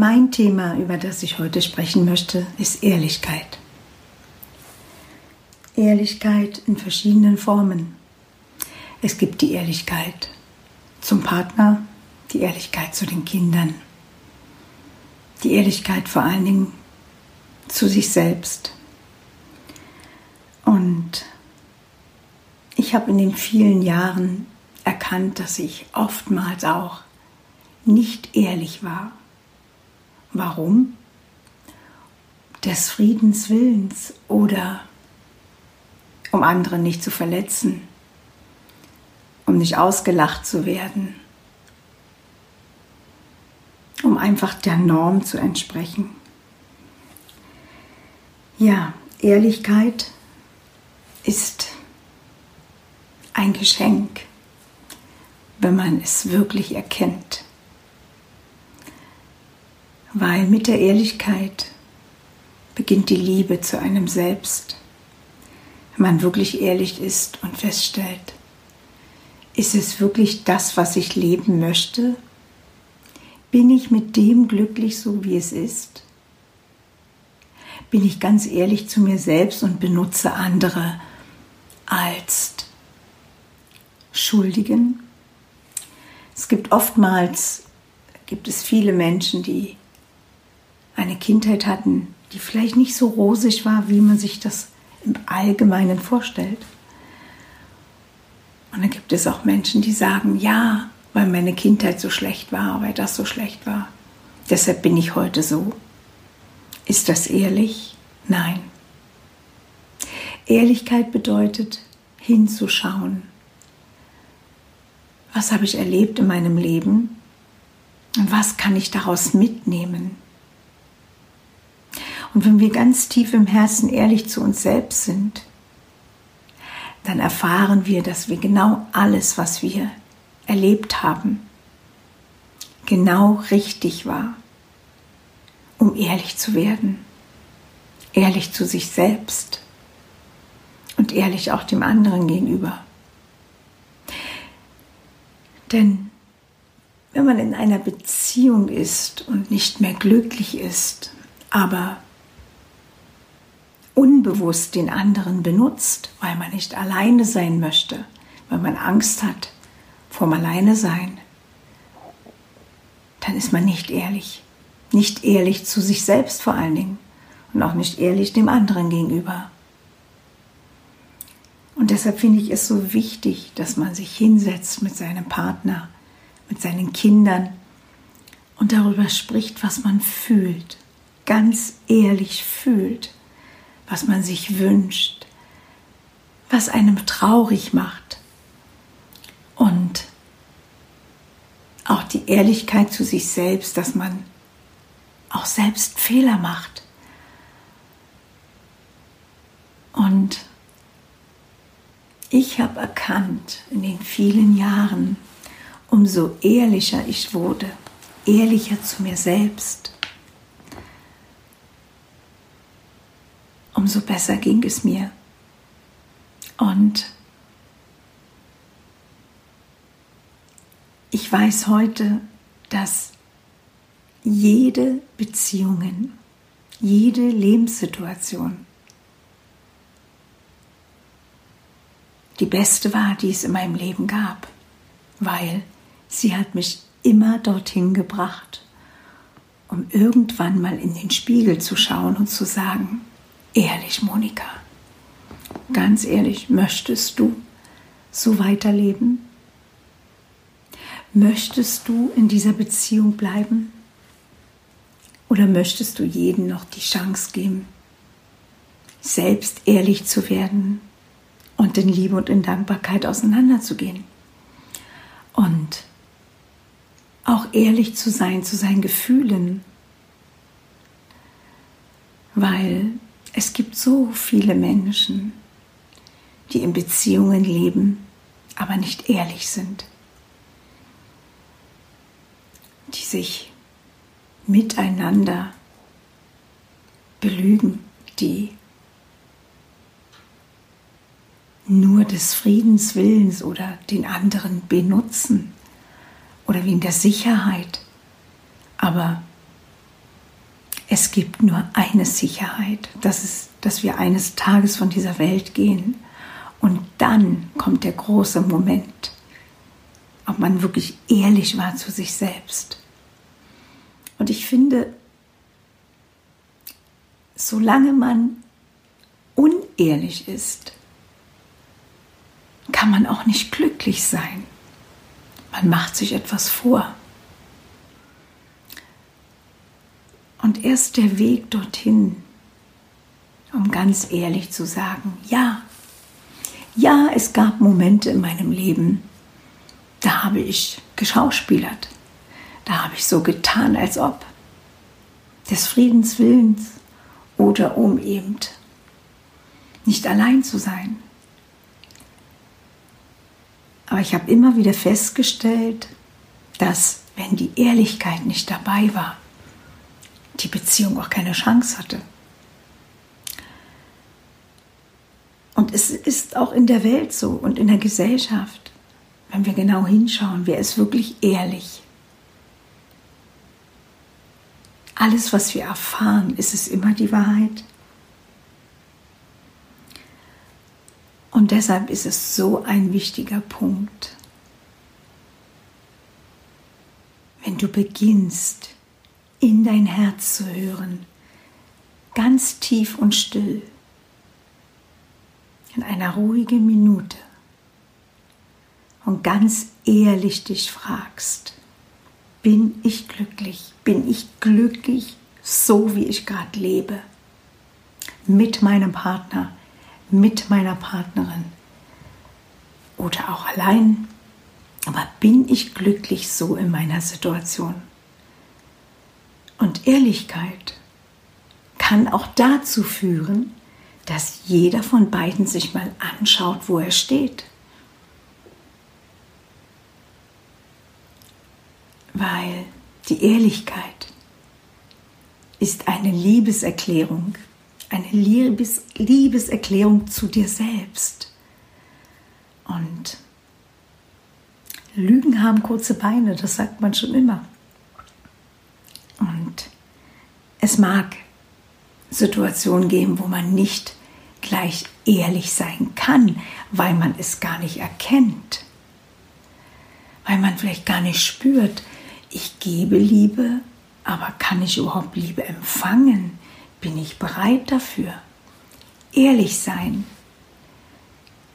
Mein Thema, über das ich heute sprechen möchte, ist Ehrlichkeit. Ehrlichkeit in verschiedenen Formen. Es gibt die Ehrlichkeit zum Partner, die Ehrlichkeit zu den Kindern, die Ehrlichkeit vor allen Dingen zu sich selbst. Und ich habe in den vielen Jahren erkannt, dass ich oftmals auch nicht ehrlich war Warum? Des Friedens Willens oder um andere nicht zu verletzen, um nicht ausgelacht zu werden, um einfach der Norm zu entsprechen. Ja, Ehrlichkeit ist ein Geschenk, wenn man es wirklich erkennt weil mit der Ehrlichkeit beginnt die Liebe zu einem selbst. Wenn man wirklich ehrlich ist und feststellt, ist es wirklich das, was ich leben möchte? Bin ich mit dem glücklich, so wie es ist? Bin ich ganz ehrlich zu mir selbst und benutze andere als Schuldigen? Es gibt oftmals, gibt es viele Menschen, die eine Kindheit hatten, die vielleicht nicht so rosig war, wie man sich das im Allgemeinen vorstellt. Und dann gibt es auch Menschen, die sagen, ja, weil meine Kindheit so schlecht war, weil das so schlecht war. Deshalb bin ich heute so. Ist das ehrlich? Nein. Ehrlichkeit bedeutet hinzuschauen. Was habe ich erlebt in meinem Leben? Und was kann ich daraus mitnehmen? Und wenn wir ganz tief im Herzen ehrlich zu uns selbst sind, dann erfahren wir, dass wir genau alles, was wir erlebt haben, genau richtig war, um ehrlich zu werden. Ehrlich zu sich selbst und ehrlich auch dem anderen gegenüber. Denn wenn man in einer Beziehung ist und nicht mehr glücklich ist, aber unbewusst den anderen benutzt, weil man nicht alleine sein möchte, weil man Angst hat vom Alleinesein, dann ist man nicht ehrlich. Nicht ehrlich zu sich selbst vor allen Dingen und auch nicht ehrlich dem anderen gegenüber. Und deshalb finde ich es so wichtig, dass man sich hinsetzt mit seinem Partner, mit seinen Kindern und darüber spricht, was man fühlt, ganz ehrlich fühlt was man sich wünscht, was einem traurig macht. Und auch die Ehrlichkeit zu sich selbst, dass man auch selbst Fehler macht. Und ich habe erkannt in den vielen Jahren, umso ehrlicher ich wurde, ehrlicher zu mir selbst, umso besser ging es mir. Und ich weiß heute, dass jede Beziehung, jede Lebenssituation die beste war, die es in meinem Leben gab, weil sie hat mich immer dorthin gebracht, um irgendwann mal in den Spiegel zu schauen und zu sagen, ehrlich, Monika, ganz ehrlich, möchtest du so weiterleben? Möchtest du in dieser Beziehung bleiben? Oder möchtest du jedem noch die Chance geben, selbst ehrlich zu werden und in Liebe und in Dankbarkeit auseinanderzugehen? Und auch ehrlich zu sein zu seinen Gefühlen, weil es gibt so viele Menschen, die in Beziehungen leben, aber nicht ehrlich sind, die sich miteinander belügen, die nur des Friedens willens oder den anderen benutzen oder in der Sicherheit. Aber es gibt nur eine Sicherheit, das ist, dass wir eines Tages von dieser Welt gehen. Und dann kommt der große Moment, ob man wirklich ehrlich war zu sich selbst. Und ich finde, solange man unehrlich ist, kann man auch nicht glücklich sein. Man macht sich etwas vor. Und erst der Weg dorthin, um ganz ehrlich zu sagen, ja, ja, es gab Momente in meinem Leben, da habe ich geschauspielert, da habe ich so getan, als ob des Friedens willens oder um eben nicht allein zu sein. Aber ich habe immer wieder festgestellt, dass wenn die Ehrlichkeit nicht dabei war, die Beziehung auch keine Chance hatte. Und es ist auch in der Welt so und in der Gesellschaft, wenn wir genau hinschauen, wer ist wirklich ehrlich. Alles, was wir erfahren, ist es immer die Wahrheit. Und deshalb ist es so ein wichtiger Punkt. Wenn du beginnst, in dein Herz zu hören, ganz tief und still, in einer ruhigen Minute und ganz ehrlich dich fragst, bin ich glücklich? Bin ich glücklich, so wie ich gerade lebe? Mit meinem Partner, mit meiner Partnerin oder auch allein. Aber bin ich glücklich so in meiner Situation? Und Ehrlichkeit kann auch dazu führen, dass jeder von beiden sich mal anschaut, wo er steht. Weil die Ehrlichkeit ist eine Liebeserklärung eine Liebes Liebeserklärung zu dir selbst. Und Lügen haben kurze Beine, das sagt man schon immer. Und es mag Situationen geben, wo man nicht gleich ehrlich sein kann, weil man es gar nicht erkennt, weil man vielleicht gar nicht spürt, ich gebe Liebe, aber kann ich überhaupt Liebe empfangen? Bin ich bereit dafür? Ehrlich sein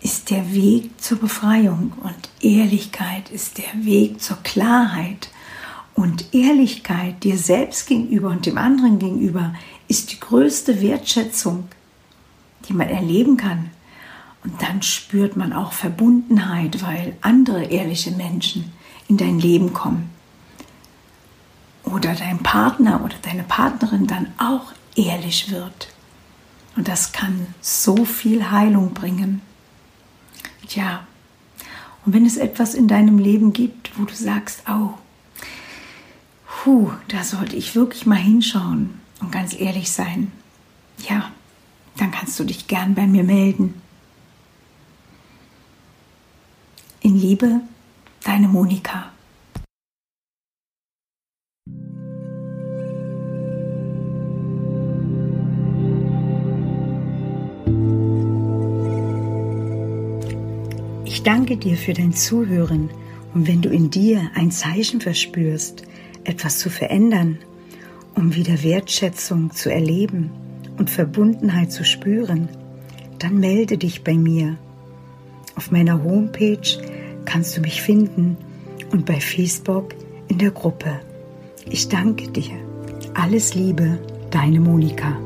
ist der Weg zur Befreiung und Ehrlichkeit ist der Weg zur Klarheit. Und Ehrlichkeit dir selbst gegenüber und dem anderen gegenüber ist die größte Wertschätzung, die man erleben kann. Und dann spürt man auch Verbundenheit, weil andere ehrliche Menschen in dein Leben kommen. Oder dein Partner oder deine Partnerin dann auch ehrlich wird. Und das kann so viel Heilung bringen. Ja, und wenn es etwas in deinem Leben gibt, wo du sagst, oh, puh, da sollte ich wirklich mal hinschauen und ganz ehrlich sein, ja, dann kannst du dich gern bei mir melden. In Liebe, deine Monika. Ich danke dir für dein Zuhören und wenn du in dir ein Zeichen verspürst, etwas zu verändern, um wieder Wertschätzung zu erleben und Verbundenheit zu spüren, dann melde dich bei mir. Auf meiner Homepage kannst du mich finden und bei Facebook in der Gruppe. Ich danke dir. Alles Liebe, deine Monika.